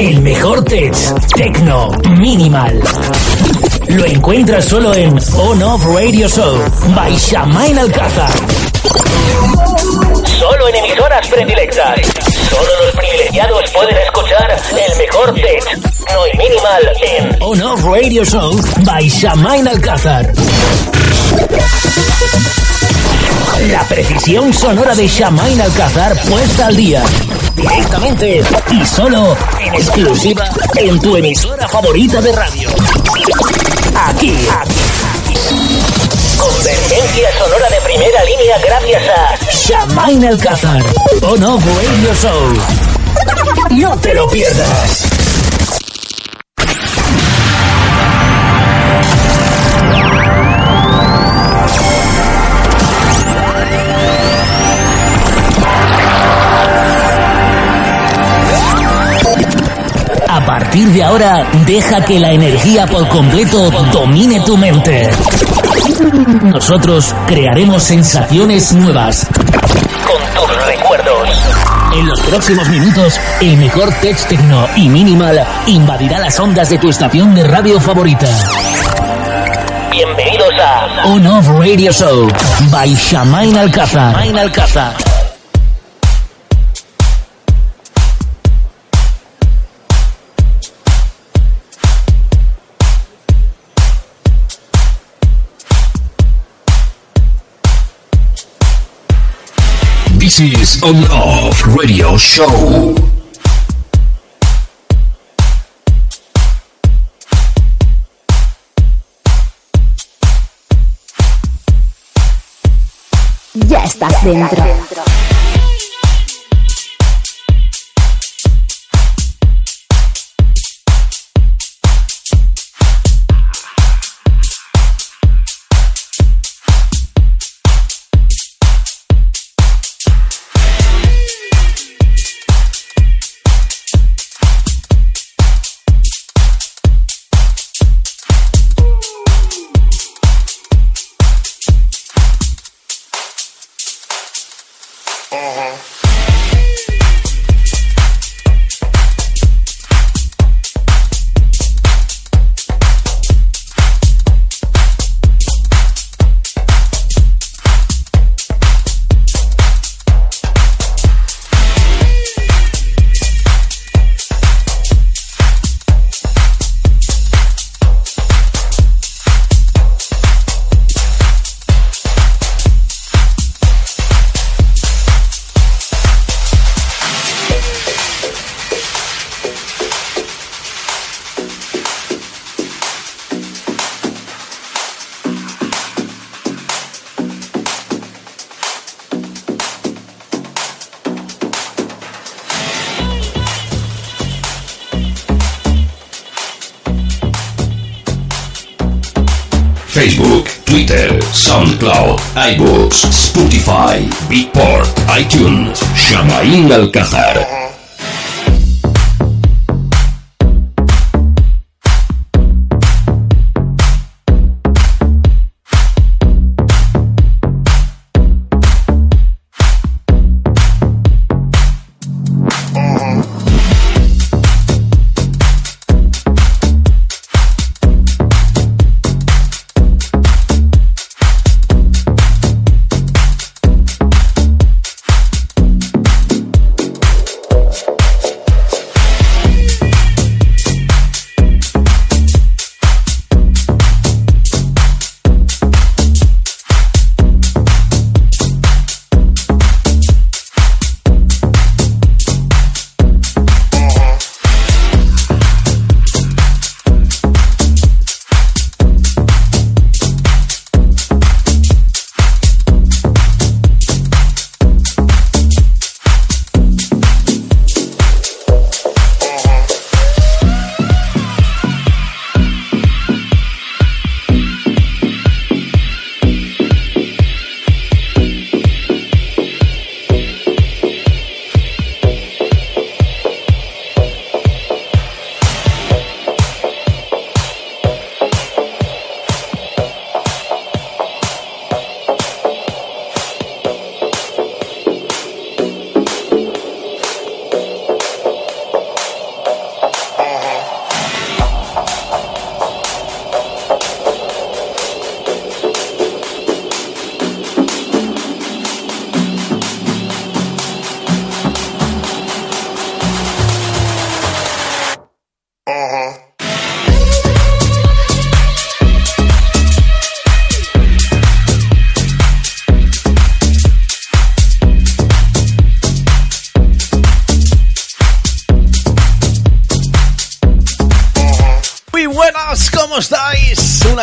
El mejor tech, techno, minimal. Lo encuentras solo en On Off Radio Show by Shamain Alcázar. Solo en emisoras predilectas. Solo los privilegiados pueden escuchar el mejor tech, no y minimal en On Off Radio Show by Shamain Alcázar. La precisión sonora de Shamain Alcázar puesta al día. Directamente y solo en exclusiva en tu emisora favorita de radio. Aquí, aquí. Convergencia sonora de primera línea gracias a Shamain Alcázar. On Off Radio Show. No te lo pierdas. Partir de ahora, deja que la energía por completo domine tu mente. Nosotros crearemos sensaciones nuevas. Con tus recuerdos. En los próximos minutos, el mejor tech techno y minimal invadirá las ondas de tu estación de radio favorita. Bienvenidos a On Off Radio Show by Shamain Alcázar. Shamain Alcázar. This is On Off Radio Show. Ya estás dentro. Facebook, Twitter, SoundCloud, iBooks, Spotify, Beatport, iTunes, Shamain Alcázar.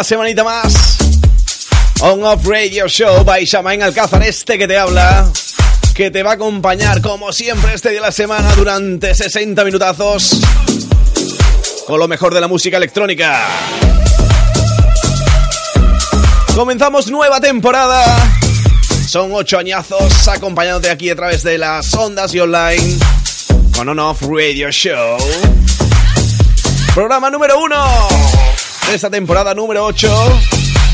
Semanita más. On Off Radio Show by Shamain Alcázar, este que te habla, que te va a acompañar como siempre este día de la semana durante 60 minutazos con lo mejor de la música electrónica. Comenzamos nueva temporada. Son ocho añazos acompañándote aquí a través de las ondas y online con On Off Radio Show. Programa número uno de esta temporada número 8.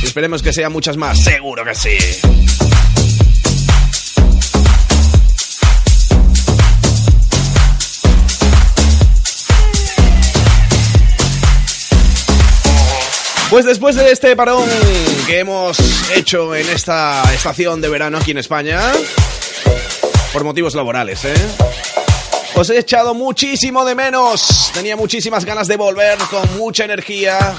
Esperemos que sean muchas más, seguro que sí. Pues después de este parón que hemos hecho en esta estación de verano aquí en España, por motivos laborales, ¿eh? Os he echado muchísimo de menos. Tenía muchísimas ganas de volver con mucha energía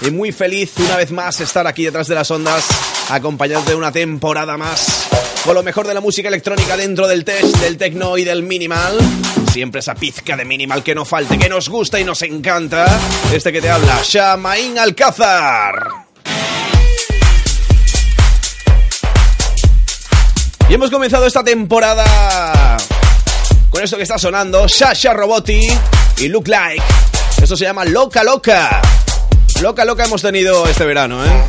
y muy feliz una vez más estar aquí detrás de las ondas, acompañado de una temporada más con lo mejor de la música electrónica dentro del test, del techno y del minimal. Siempre esa pizca de minimal que no falte, que nos gusta y nos encanta. Este que te habla, Shamain Alcázar. Y hemos comenzado esta temporada con esto que está sonando, Sasha Roboti y Look Like. Esto se llama Loca Loca. Loca Loca hemos tenido este verano, ¿eh?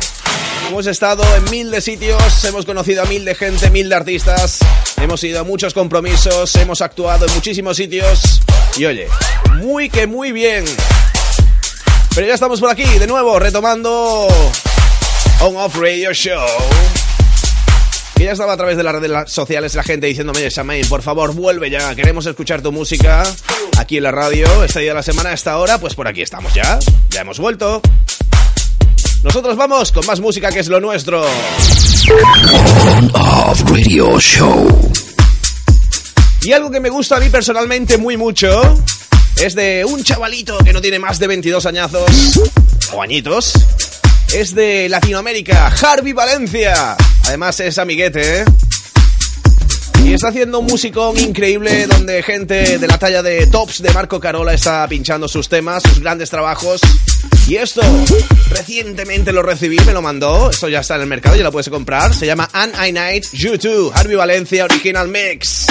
Hemos estado en mil de sitios, hemos conocido a mil de gente, mil de artistas, hemos ido a muchos compromisos, hemos actuado en muchísimos sitios y oye, muy que muy bien. Pero ya estamos por aquí, de nuevo, retomando On Off Radio Show. Y ya estaba a través de las redes sociales la gente diciéndome, Shamain, por favor, vuelve ya, queremos escuchar tu música aquí en la radio, este día de la semana, a esta hora, pues por aquí estamos ya, ya hemos vuelto. Nosotros vamos con más música que es lo nuestro. On Off Radio Show. Y algo que me gusta a mí personalmente muy mucho es de un chavalito que no tiene más de 22 añazos o añitos. Es de Latinoamérica, Harvey Valencia. Además es amiguete, ¿eh? Y está haciendo un musicón increíble donde gente de la talla de Tops de Marco Carola está pinchando sus temas, sus grandes trabajos. Y esto, recientemente lo recibí, me lo mandó. Esto ya está en el mercado, ya lo puedes comprar. Se llama An I Night YouTube, Harvey Valencia Original Mix.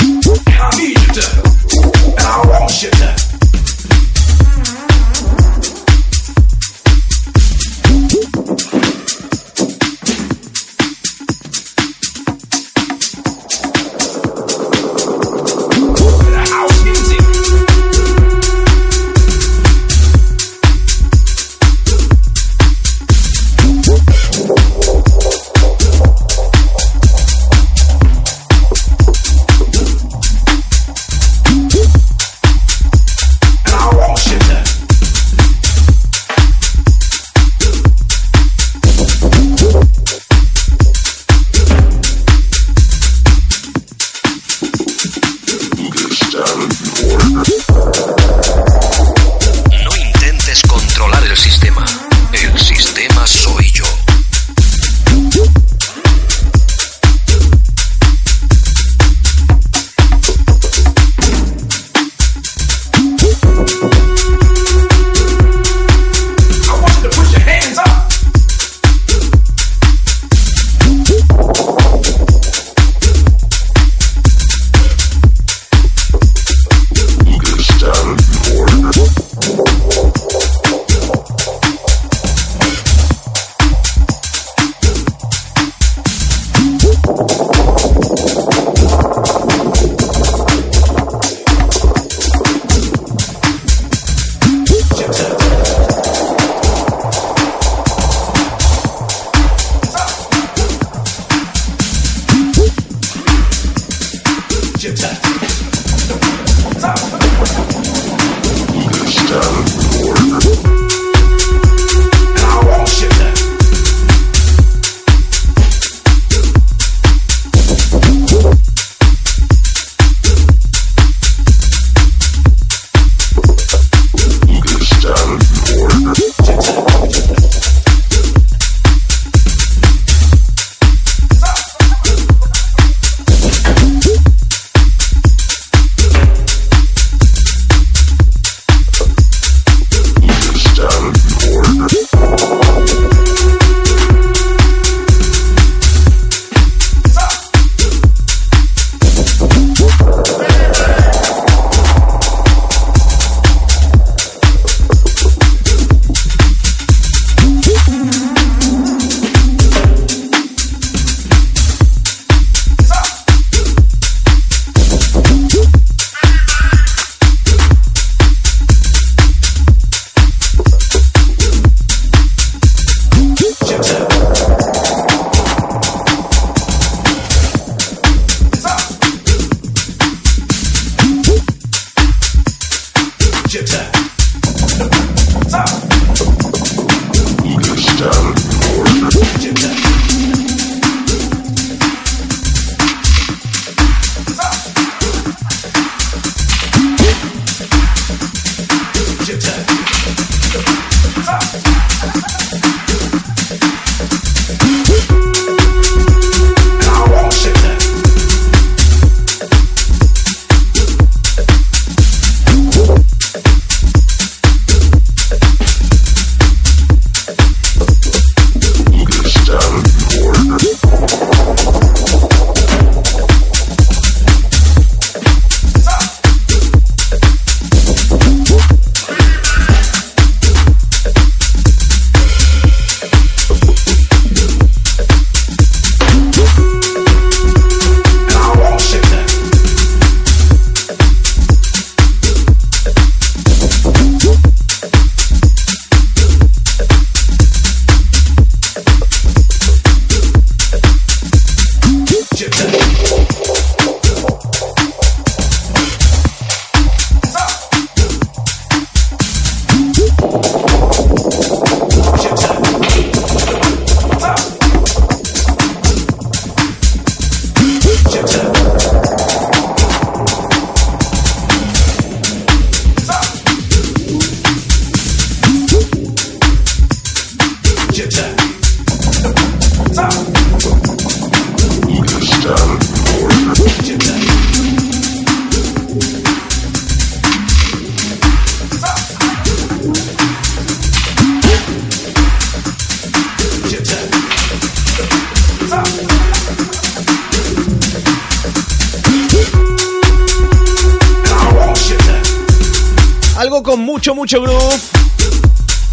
Mucho groove.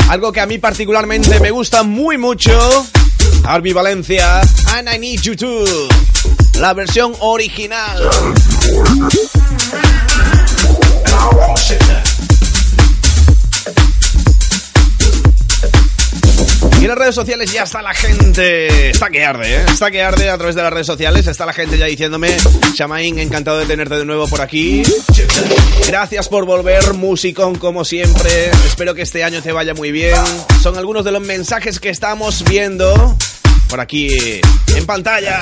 Algo que a mí particularmente me gusta muy mucho. Arby Valencia, And I Need You Too. La versión original. Las redes sociales ya está la gente. Está que arde, ¿eh? Está que arde a través de las redes sociales. Está la gente ya diciéndome, Shamain, encantado de tenerte de nuevo por aquí. Gracias por volver, musicón, como siempre. Espero que este año te vaya muy bien. Son algunos de los mensajes que estamos viendo por aquí en pantalla,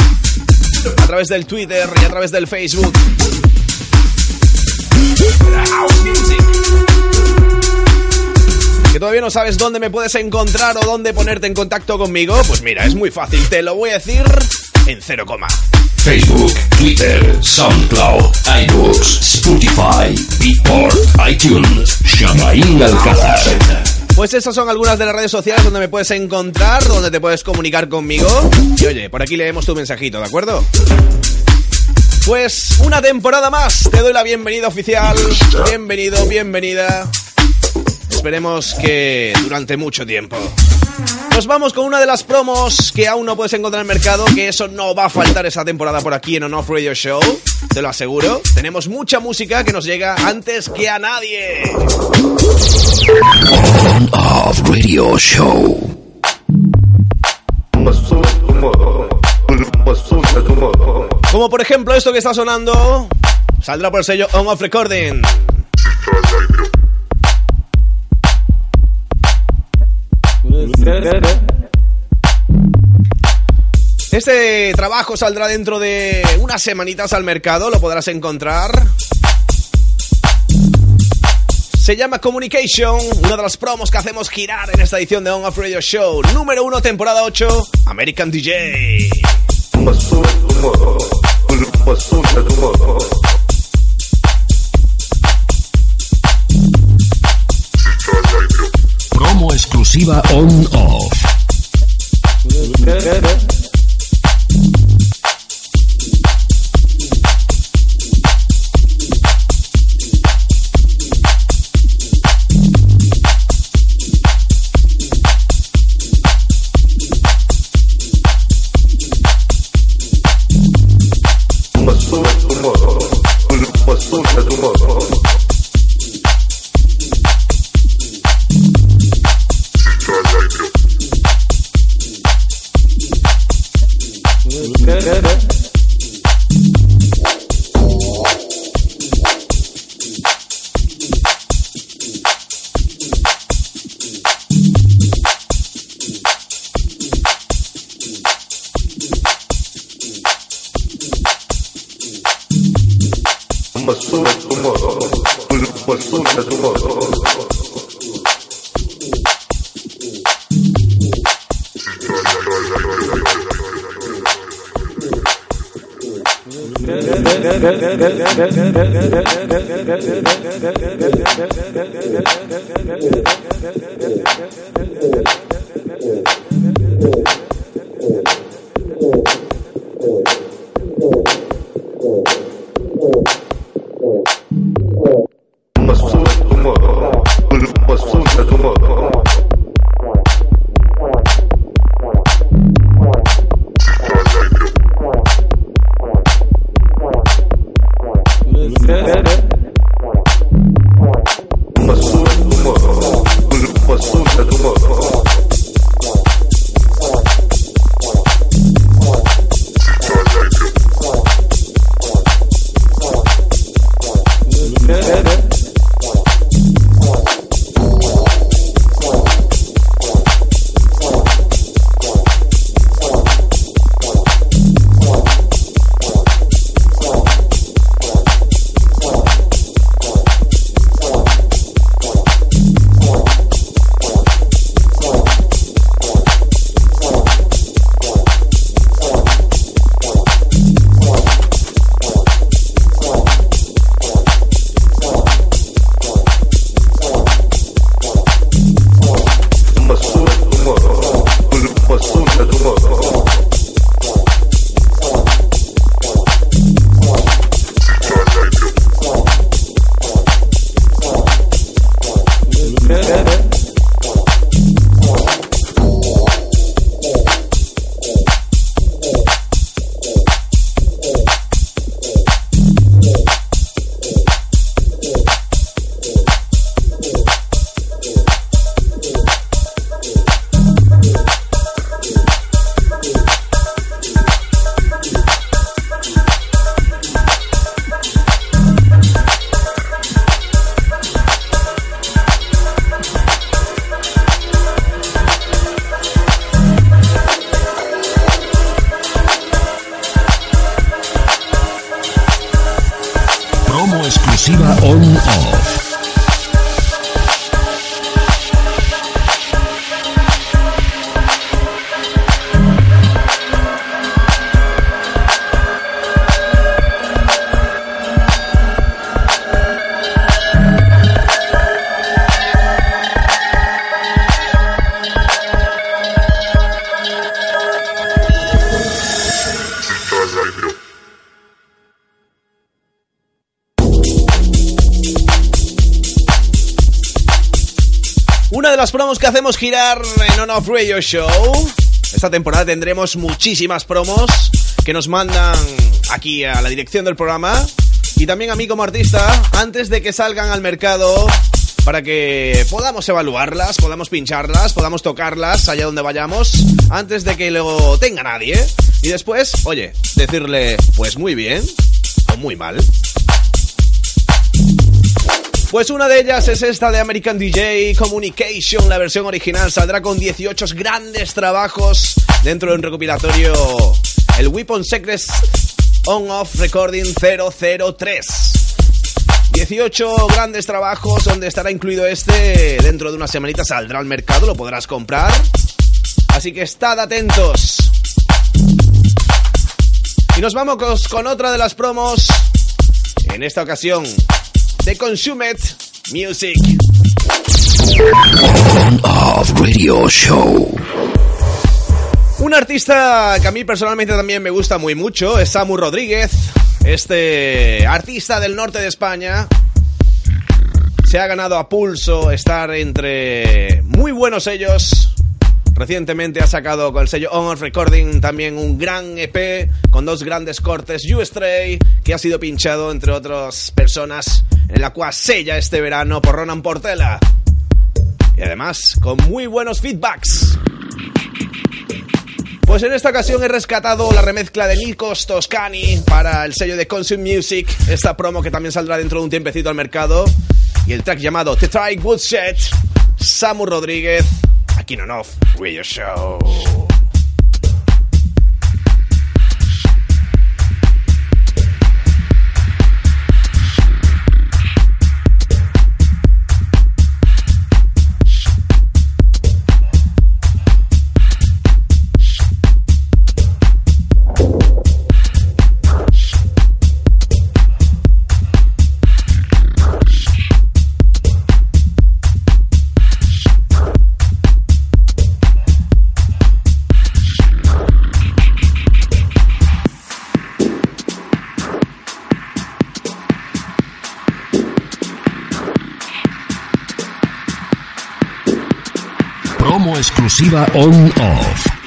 a través del Twitter y a través del Facebook. ¿Que todavía no sabes dónde me puedes encontrar o dónde ponerte en contacto conmigo? Pues mira, es muy fácil, te lo voy a decir en cero coma. Facebook, Twitter, SoundCloud, iBooks, Spotify, Beatport, iTunes, Shamaín Alcázar. Pues esas son algunas de las redes sociales donde me puedes encontrar, donde te puedes comunicar conmigo. Y oye, por aquí leemos tu mensajito, ¿de acuerdo? Pues una temporada más, te doy la bienvenida oficial. Bienvenido, bienvenida. Esperemos que durante mucho tiempo. Nos vamos con una de las promos que aún no puedes encontrar en el mercado, que eso no va a faltar esa temporada por aquí en On Off Radio Show, te lo aseguro. Tenemos mucha música que nos llega antes que a nadie. On Off Radio Show. Como por ejemplo esto que está sonando, saldrá por el sello On Off Recording. Este trabajo saldrá dentro de unas semanitas al mercado, lo podrás encontrar. Se llama Communication, una de las promos que hacemos girar en esta edición de On Off Radio Show. Número 1, temporada 8, American DJ. Promo exclusiva On Off. Que hacemos girar en On Off Radio Show. Esta temporada tendremos muchísimas promos que nos mandan aquí a la dirección del programa y también a mí como artista antes de que salgan al mercado para que podamos evaluarlas, podamos pincharlas, podamos tocarlas allá donde vayamos antes de que lo tenga nadie. Y después, oye, decirle pues muy bien o muy mal. Pues una de ellas es esta de American DJ Communication, la versión original saldrá con 18 grandes trabajos dentro de un recopilatorio, el Weapon Secrets On-Off Recording 003. 18 grandes trabajos donde estará incluido este, dentro de una semanita saldrá al mercado, lo podrás comprar. Así que estad atentos. Y nos vamos con otra de las promos. En esta ocasión, de Consumet Music. Of Radio Show. Un artista que a mí personalmente también me gusta muy mucho es Samu Rodríguez, este artista del norte de España. Se ha ganado a pulso estar entre muy buenos sellos Recientemente ha sacado con el sello On Recording también un gran EP con dos grandes cortes, You Stray, que ha sido pinchado entre otras personas en la cual sella este verano por Ronan Portela. Y además con muy buenos feedbacks. Pues en esta ocasión he rescatado la remezcla de Nikos Toscani para el sello de Consume Music, esta promo que también saldrá dentro de un tiempecito al mercado, y el track llamado The Try Woodshed, Samu Rodríguez, aquí en Off Radio Show. Promo exclusiva on-off.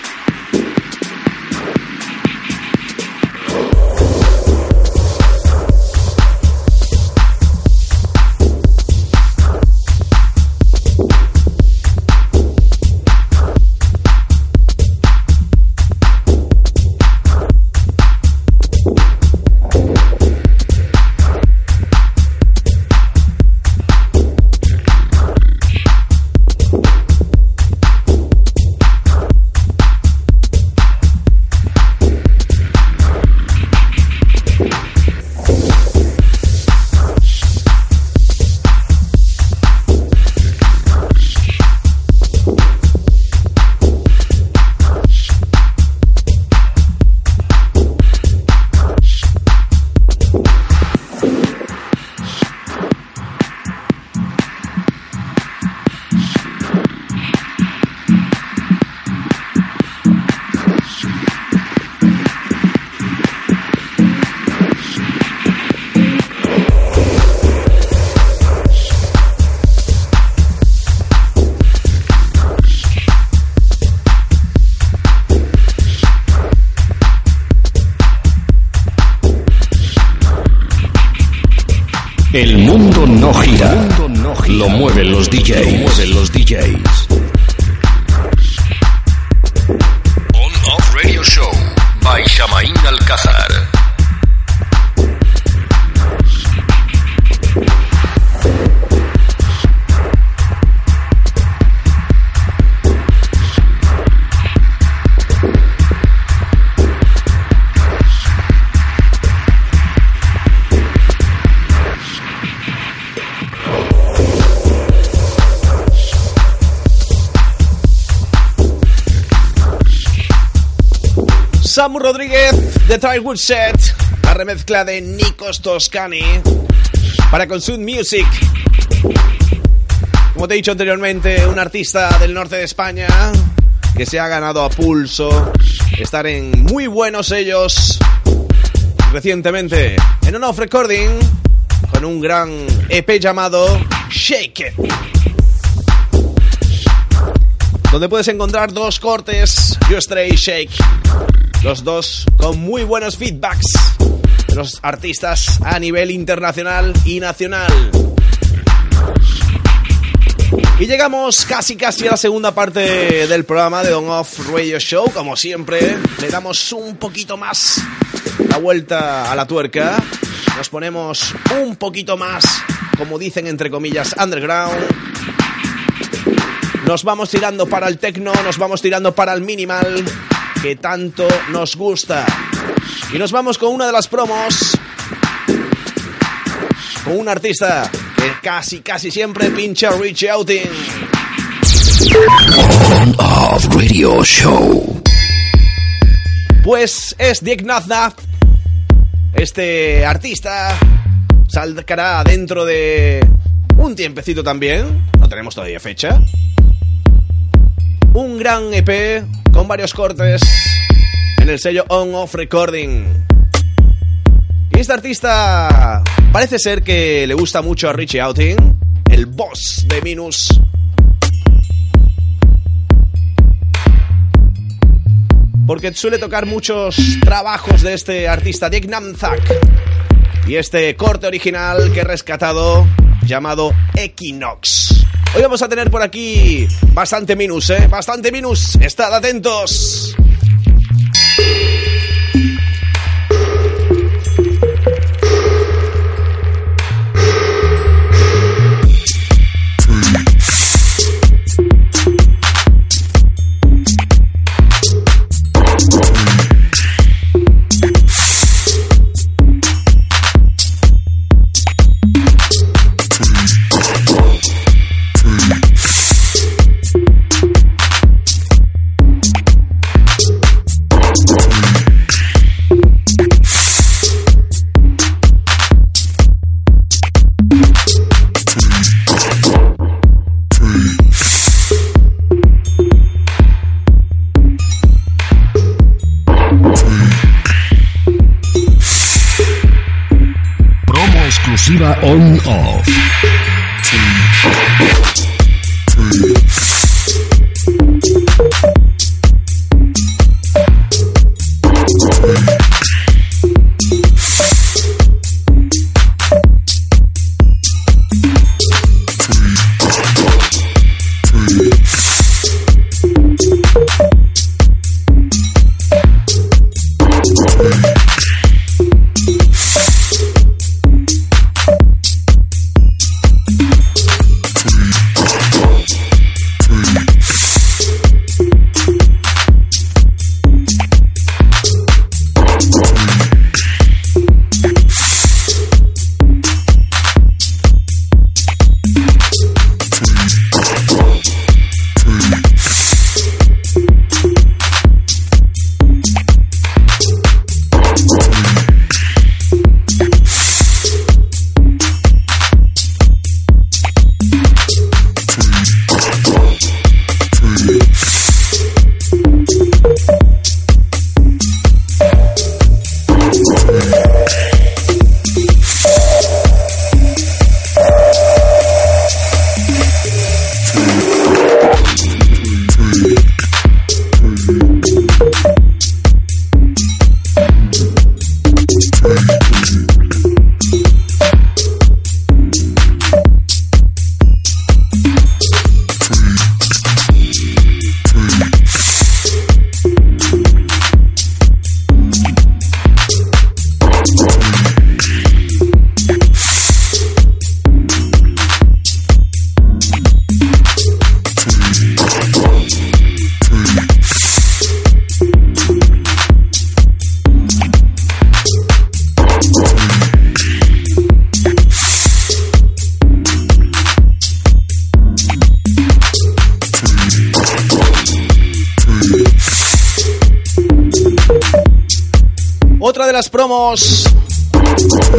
Samu Rodríguez de Tirewood Set, la remezcla de Nikos Toscani para Consume Music. Como te he dicho anteriormente, un artista del norte de España que se ha ganado a pulso estar en muy buenos sellos recientemente en un off recording con un gran EP llamado Shake It donde puedes encontrar dos cortes, You Stray Shake los dos con muy buenos feedbacks los artistas a nivel internacional y nacional. Y llegamos casi casi a la segunda parte del programa de On Off Radio Show. Como siempre, le damos un poquito más la vuelta a la tuerca. Nos ponemos un poquito más, como dicen entre comillas, underground. Nos vamos tirando para el techno, nos vamos tirando para el minimal que tanto nos gusta. Y nos vamos con una de las promos. Con un artista que casi, casi siempre pincha Reach Outing. of Radio Show. Pues es Dick Nazna. Este artista saldrá dentro de un tiempecito también. No tenemos todavía fecha. Un gran EP con varios cortes en el sello On Off Recording. Y este artista parece ser que le gusta mucho a Richie Outing, el boss de Minus. Porque suele tocar muchos trabajos de este artista, Dick Namzak. Y este corte original que he rescatado llamado Equinox. Hoy vamos a tener por aquí bastante minus, ¿eh? Bastante minus. Estad atentos. On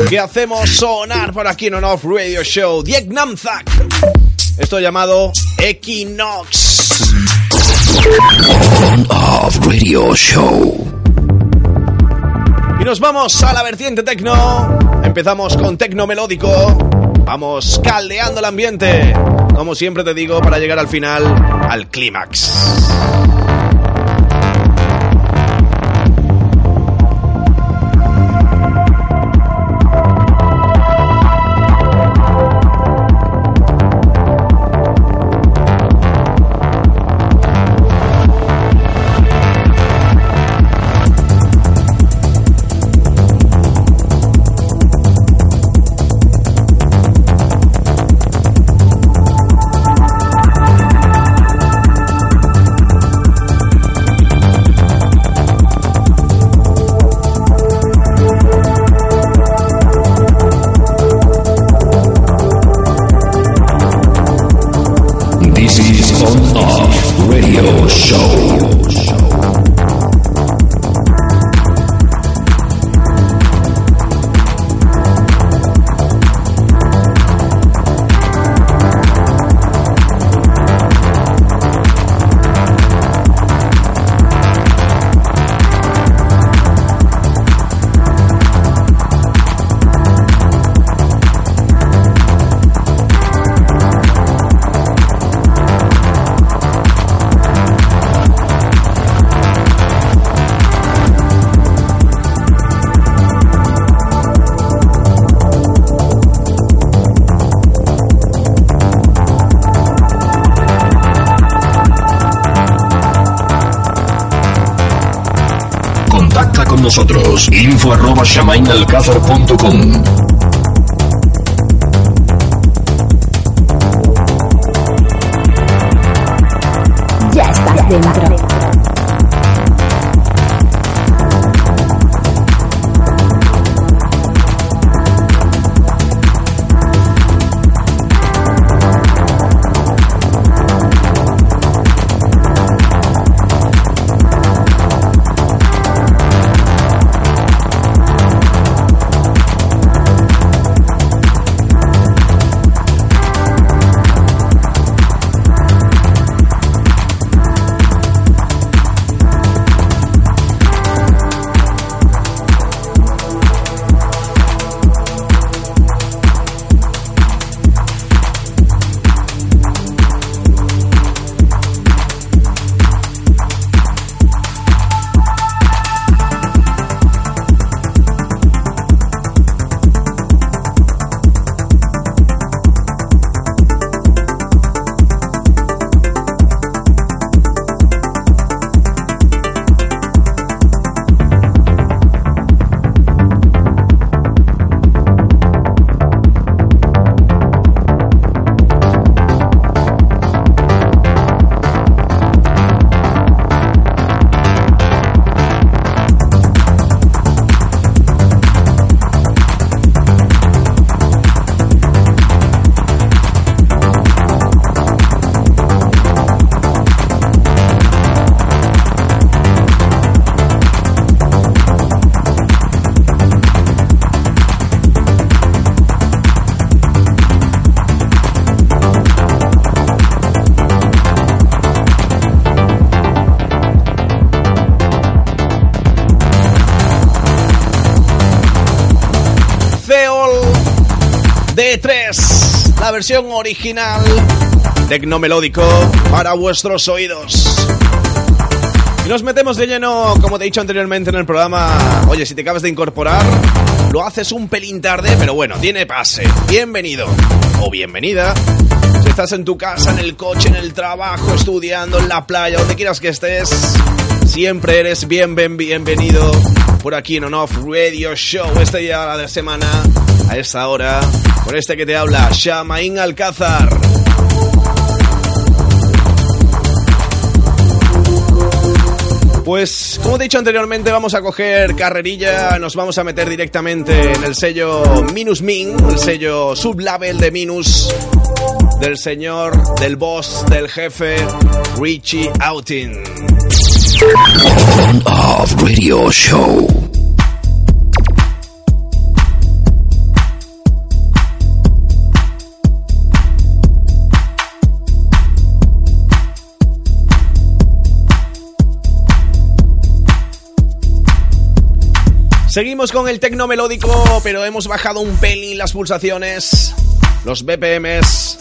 Que hacemos sonar por aquí en On Off Radio Show. Diek Namzak. Esto llamado Equinox. On Off Radio Show. Y nos vamos a la vertiente tecno. Empezamos con tecno melódico. Vamos caldeando el ambiente. Como siempre te digo, para llegar al final, al clímax. Info versión original tecnomelódico para vuestros oídos. Nos metemos de lleno, como te he dicho anteriormente en el programa, oye, si te acabas de incorporar, lo haces un pelín tarde, pero bueno, tiene pase. Bienvenido o bienvenida. Si estás en tu casa, en el coche, en el trabajo, estudiando, en la playa, donde quieras que estés, siempre eres bien, bien bienvenido por aquí en On Off Radio Show. Este día de semana, a esta hora, con este que te habla, Shamain Alcázar. Pues, como he dicho anteriormente, vamos a coger carrerilla, nos vamos a meter directamente en el sello Minus Min, el sello sublabel de Minus, del señor, del boss, del jefe, Richie Show. Seguimos con el tecno melódico, pero hemos bajado un pelín las pulsaciones, los BPMs.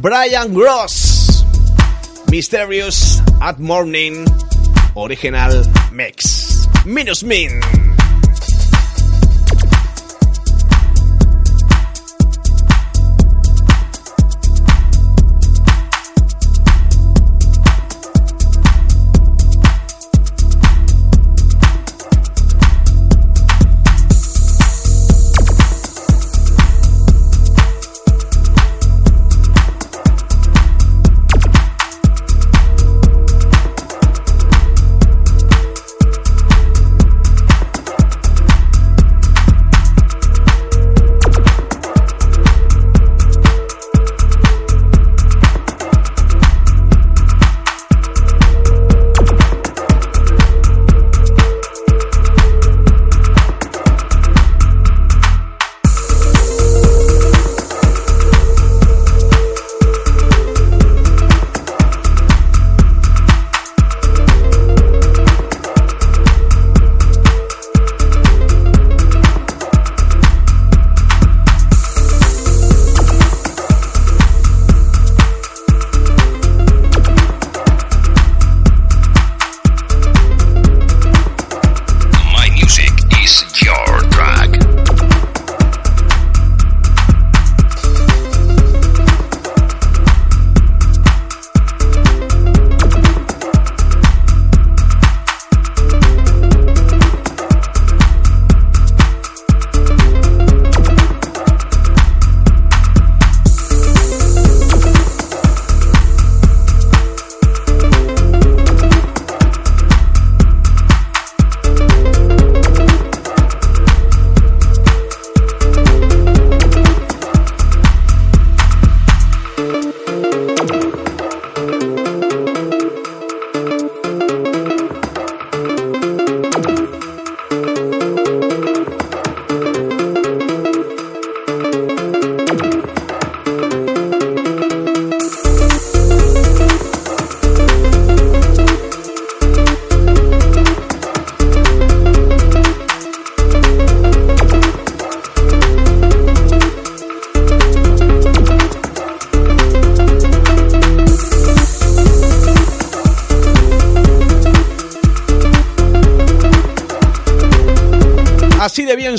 Brian Gross, Mysterious at Morning, original mix. Minus Min.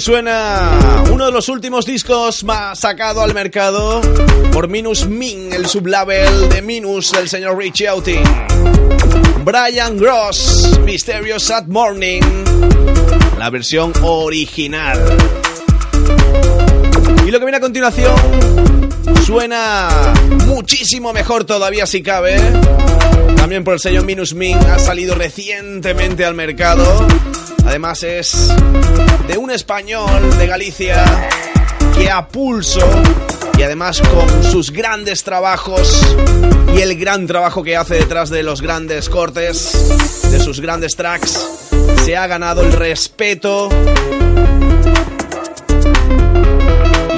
Suena uno de los últimos discos más sacado al mercado por Minus Min, el sublabel de Minus del señor Richie Outing. Brian Gross, Mysterious Sad Morning, la versión original. Y lo que viene a continuación suena muchísimo mejor todavía si cabe. También por el sello Minus Min ha salido recientemente al mercado Además es de un español de Galicia que a pulso y además con sus grandes trabajos y el gran trabajo que hace detrás de los grandes cortes, de sus grandes tracks, se ha ganado el respeto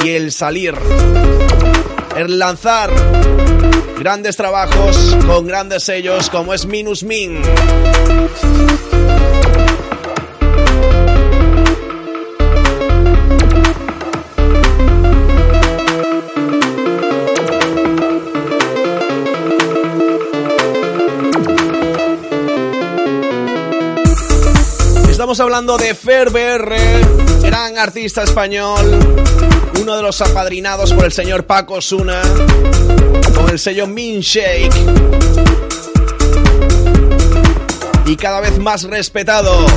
y el salir, el lanzar grandes trabajos con grandes sellos como es Minus Min. Estamos hablando de Ferber, gran artista español, uno de los apadrinados por el señor Paco Suna, con el sello Min Shake. Y cada vez más respetado.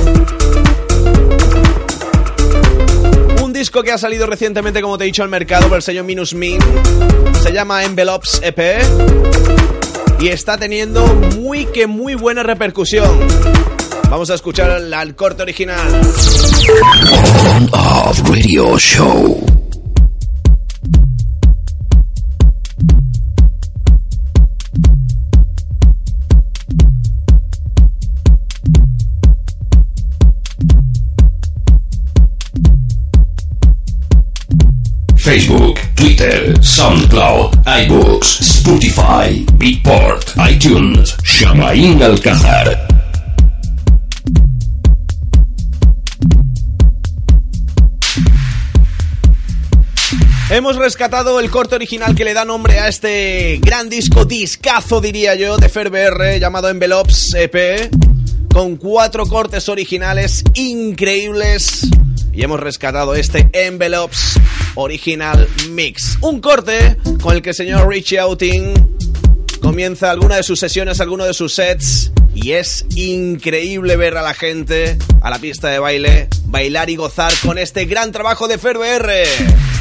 Un disco que ha salido recientemente, como te he dicho, al mercado por el sello Minus Min. Se llama Envelopes EP. Y está teniendo muy que muy buena repercusión. Vamos a escuchar al, corte original. Radio Show. Facebook, Twitter, SoundCloud, iBooks, Spotify, Beatport, iTunes, Shamain Alcázar. Hemos rescatado el corte original que le da nombre a este gran disco, discazo diría yo, de FerBR llamado Envelopes EP, con cuatro cortes originales increíbles. Y hemos rescatado este Envelopes Original Mix. Un corte con el que el señor Richie Outing comienza alguna de sus sesiones, alguno de sus sets. Y es increíble ver a la gente a la pista de baile bailar y gozar con este gran trabajo de FerBR.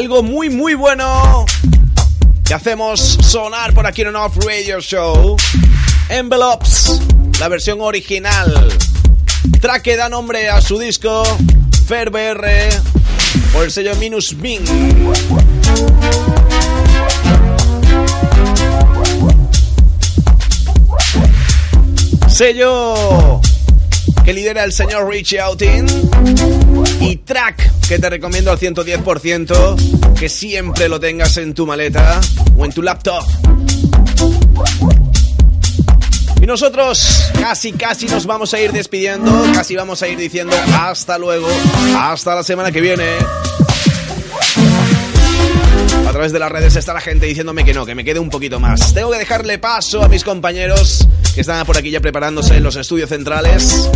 Algo muy muy bueno que hacemos sonar por aquí en un Off Radio Show. Envelopes, la versión original. Track que da nombre a su disco FairBR por el sello Minus Bing. Sello que lidera el señor Richie Outing. Y track que te recomiendo al 110% que siempre lo tengas en tu maleta o en tu laptop. Y nosotros casi, casi nos vamos a ir despidiendo, casi vamos a ir diciendo hasta luego, hasta la semana que viene. A través de las redes está la gente diciéndome que no, que me quede un poquito más. Tengo que dejarle paso a mis compañeros que están por aquí ya preparándose en los estudios centrales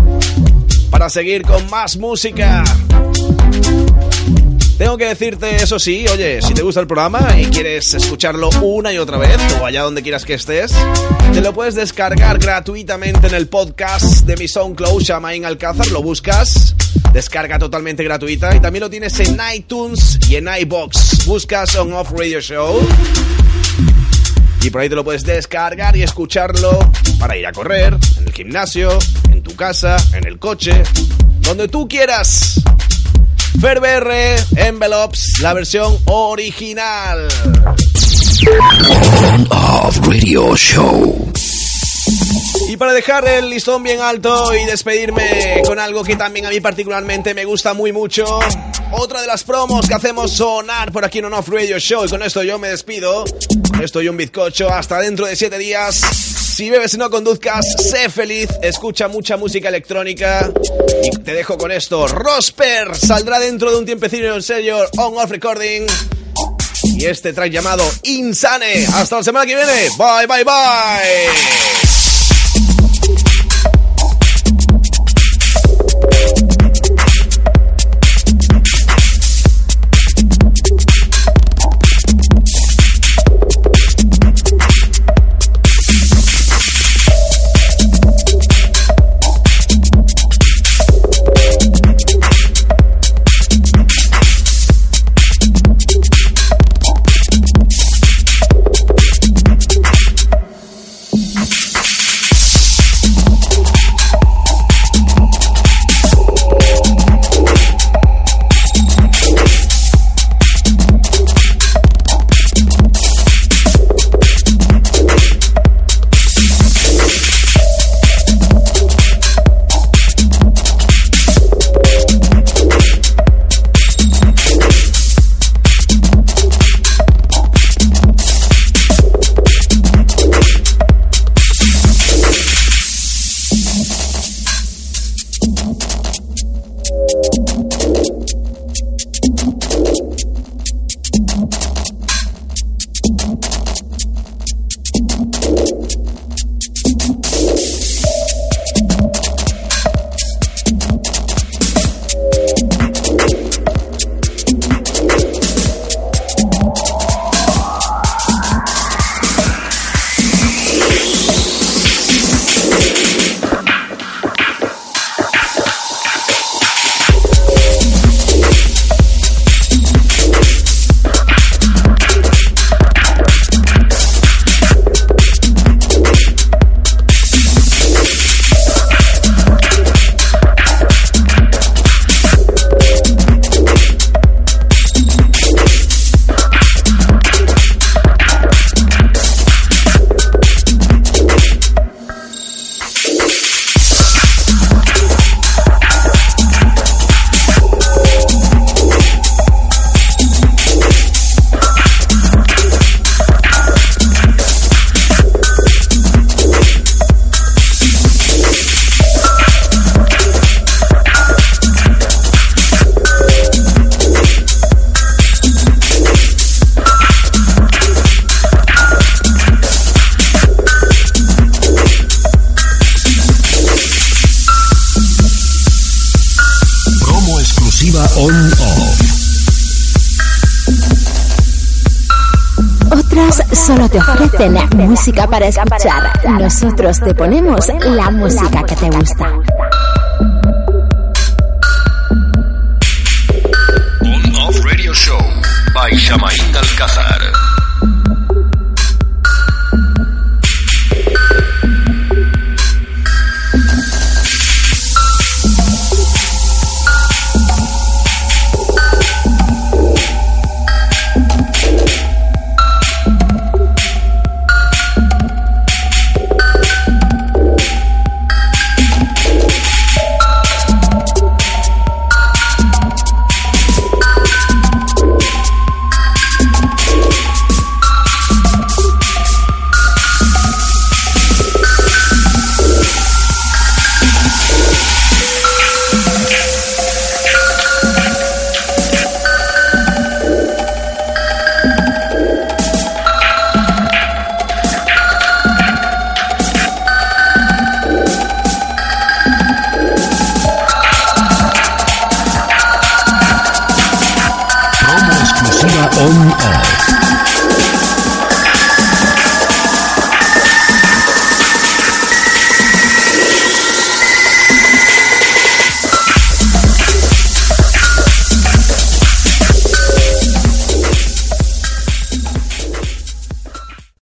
para seguir con más música. Tengo que decirte, eso sí, oye, si te gusta el programa y quieres escucharlo una y otra vez, o allá donde quieras que estés, te lo puedes descargar gratuitamente en el podcast de mi SoundCloud, Shamain Alcázar, lo buscas, descarga totalmente gratuita, y también lo tienes en iTunes y en iBox. Buscas On Off Radio Show. Y por ahí te lo puedes descargar y escucharlo para ir a correr, en el gimnasio, en tu casa, en el coche, donde tú quieras. Ferber Envelopes, la versión original. On Off Radio Show. Y para dejar el listón bien alto y despedirme con algo que también a mí particularmente me gusta muy mucho, otra de las promos que hacemos sonar por aquí en On Off Radio Show. Y con esto yo me despido. Estoy un bizcocho hasta dentro de siete días. Si bebes y no conduzcas, sé feliz, escucha mucha música electrónica. Y te dejo con esto. Rosper saldrá dentro de un tiempecillo en serio on off recording. Y este track llamado Insane. Hasta la semana que viene. Bye, bye, bye. Música para escuchar. Nosotros te ponemos la música que te gusta.